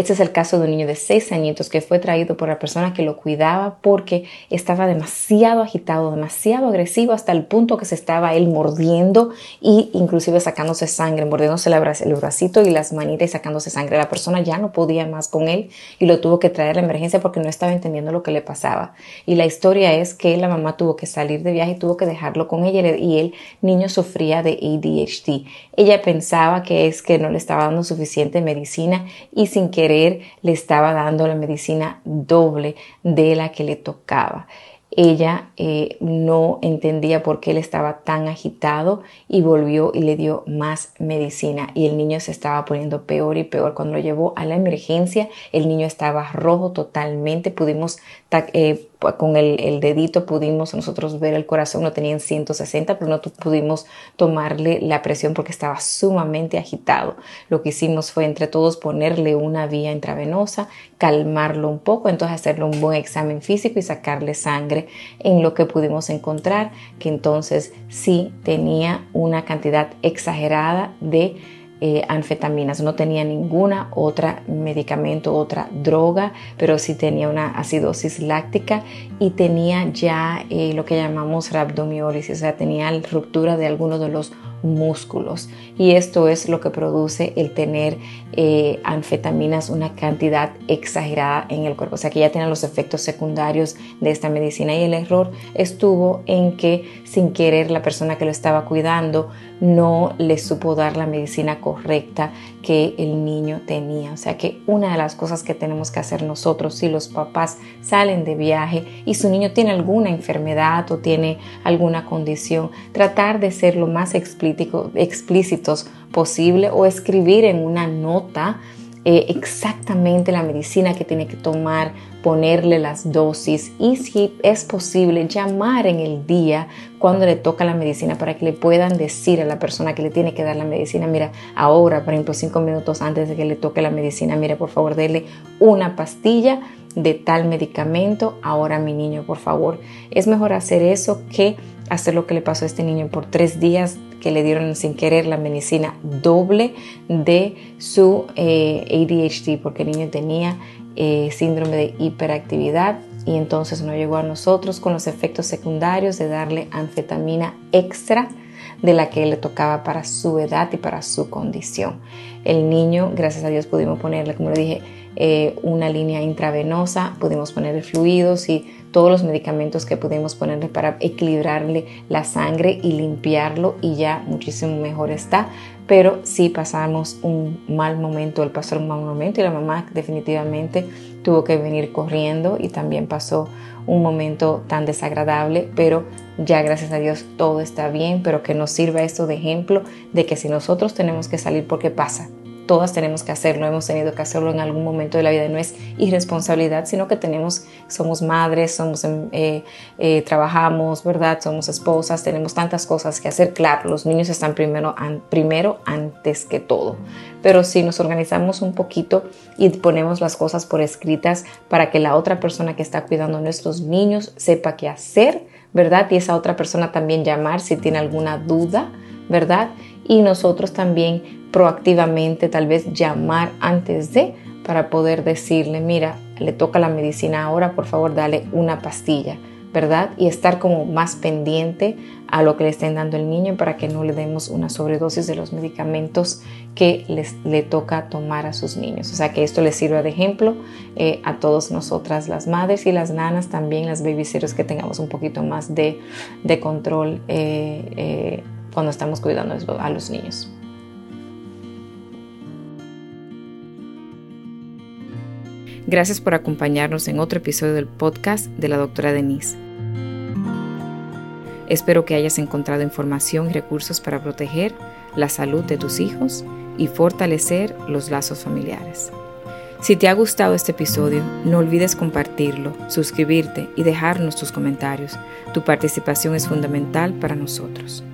Este es el caso de un niño de 6 añitos que fue traído por la persona que lo cuidaba porque estaba demasiado agitado, demasiado agresivo hasta el punto que se estaba él mordiendo e inclusive sacándose sangre, mordiéndose el bracito y las manitas y sacándose sangre. La persona ya no podía más con él y lo tuvo que traer a la emergencia porque no estaba entendiendo lo que le pasaba. Y la historia es que la mamá tuvo que salir de viaje y tuvo que dejarlo con ella y el niño sufría de ADHD. Ella pensaba que es que no le estaba dando suficiente medicina y sin querer le estaba dando la medicina doble de la que le tocaba. Ella eh, no entendía por qué él estaba tan agitado y volvió y le dio más medicina y el niño se estaba poniendo peor y peor. Cuando lo llevó a la emergencia, el niño estaba rojo totalmente. Pudimos eh, con el, dedito pudimos nosotros ver el corazón, no tenía en 160, pero no pudimos tomarle la presión porque estaba sumamente agitado. Lo que hicimos fue entre todos ponerle una vía intravenosa, calmarlo un poco, entonces hacerle un buen examen físico y sacarle sangre en lo que pudimos encontrar, que entonces sí tenía una cantidad exagerada de eh, anfetaminas, no tenía ninguna otra medicamento, otra droga, pero sí tenía una acidosis láctica y tenía ya eh, lo que llamamos rhabdomiólisis, o sea, tenía ruptura de algunos de los músculos. Y esto es lo que produce el tener eh, anfetaminas una cantidad exagerada en el cuerpo. O sea que ya tienen los efectos secundarios de esta medicina. Y el error estuvo en que sin querer la persona que lo estaba cuidando no le supo dar la medicina correcta que el niño tenía. O sea que una de las cosas que tenemos que hacer nosotros si los papás salen de viaje y su niño tiene alguna enfermedad o tiene alguna condición tratar de ser lo más explícito explícitos posible o escribir en una nota eh, exactamente la medicina que tiene que tomar, ponerle las dosis y si es posible llamar en el día cuando le toca la medicina para que le puedan decir a la persona que le tiene que dar la medicina, mira, ahora, por ejemplo, cinco minutos antes de que le toque la medicina, mira, por favor, dele una pastilla de tal medicamento, ahora mi niño, por favor. Es mejor hacer eso que hacer lo que le pasó a este niño por tres días que le dieron sin querer la medicina doble de su eh, ADHD porque el niño tenía eh, síndrome de hiperactividad y entonces no llegó a nosotros con los efectos secundarios de darle anfetamina extra de la que le tocaba para su edad y para su condición. El niño, gracias a Dios, pudimos ponerle, como le dije, eh, una línea intravenosa, pudimos ponerle fluidos y todos los medicamentos que pudimos ponerle para equilibrarle la sangre y limpiarlo y ya muchísimo mejor está. Pero sí pasamos un mal momento, él pasó un mal momento y la mamá definitivamente tuvo que venir corriendo y también pasó un momento tan desagradable, pero ya gracias a Dios todo está bien, pero que nos sirva esto de ejemplo de que si nosotros tenemos que salir porque pasa, todas tenemos que hacerlo, hemos tenido que hacerlo en algún momento de la vida, no es irresponsabilidad, sino que tenemos, somos madres, somos, em, eh, eh, trabajamos, ¿verdad? Somos esposas, tenemos tantas cosas que hacer. Claro, los niños están primero, primero antes que todo, pero si nos organizamos un poquito y ponemos las cosas por escritas para que la otra persona que está cuidando a nuestros niños sepa qué hacer, ¿verdad? Y esa otra persona también llamar si tiene alguna duda, ¿verdad? Y nosotros también proactivamente, tal vez llamar antes de para poder decirle, mira, le toca la medicina ahora, por favor, dale una pastilla, ¿verdad? Y estar como más pendiente a lo que le estén dando el niño para que no le demos una sobredosis de los medicamentos que les, le toca tomar a sus niños. O sea, que esto les sirva de ejemplo eh, a todas nosotras, las madres y las nanas, también las babysitters, que tengamos un poquito más de, control eh, eh, cuando estamos cuidando a los niños. Gracias por acompañarnos en otro episodio del podcast de la doctora Denise. Espero que hayas encontrado información y recursos para proteger la salud de tus hijos y fortalecer los lazos familiares. Si te ha gustado este episodio, no olvides compartirlo, suscribirte y dejarnos tus comentarios. Tu participación es fundamental para nosotros.